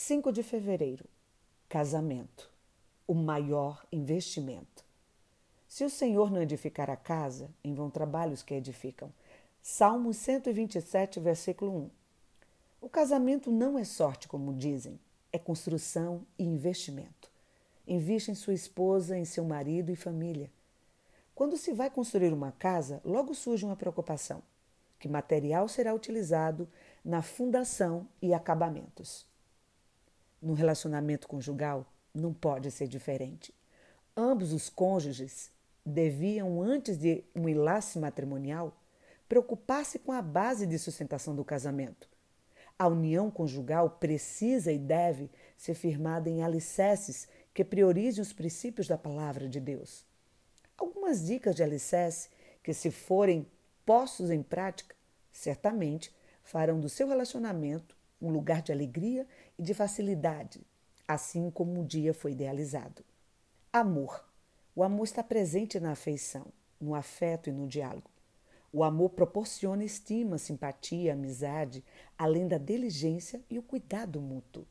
5 de fevereiro Casamento o maior investimento. Se o Senhor não edificar a casa, em vão trabalhos que edificam. Salmo 127, versículo 1. O casamento não é sorte, como dizem, é construção e investimento. Invista em sua esposa, em seu marido e família. Quando se vai construir uma casa, logo surge uma preocupação: que material será utilizado na fundação e acabamentos? No relacionamento conjugal, não pode ser diferente. Ambos os cônjuges deviam, antes de um enlace matrimonial, preocupar-se com a base de sustentação do casamento. A união conjugal precisa e deve ser firmada em alicerces que priorizem os princípios da palavra de Deus. Algumas dicas de alicerce que, se forem postos em prática, certamente farão do seu relacionamento um lugar de alegria e de facilidade, assim como o dia foi idealizado. Amor. O amor está presente na afeição, no afeto e no diálogo. O amor proporciona estima, simpatia, amizade, além da diligência e o cuidado mútuo.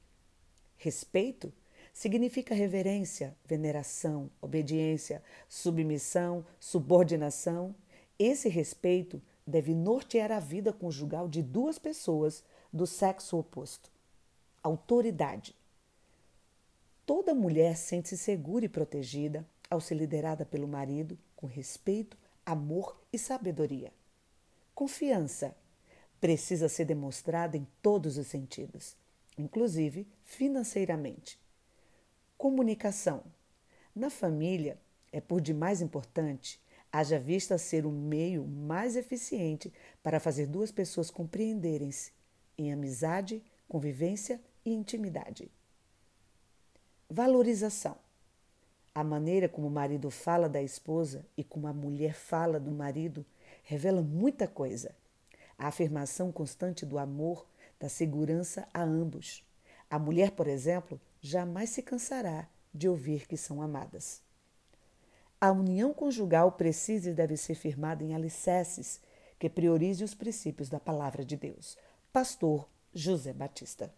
Respeito significa reverência, veneração, obediência, submissão, subordinação. Esse respeito deve nortear a vida conjugal de duas pessoas do sexo oposto. Autoridade Toda mulher sente-se segura e protegida ao ser liderada pelo marido com respeito, amor e sabedoria. Confiança precisa ser demonstrada em todos os sentidos, inclusive financeiramente. Comunicação. Na família, é por demais importante, haja vista ser o meio mais eficiente para fazer duas pessoas compreenderem-se em amizade, convivência e intimidade. Valorização. A maneira como o marido fala da esposa e como a mulher fala do marido revela muita coisa. A afirmação constante do amor, da segurança a ambos. A mulher, por exemplo, jamais se cansará de ouvir que são amadas. A união conjugal precisa e deve ser firmada em alicerces que priorize os princípios da palavra de Deus. Pastor José Batista.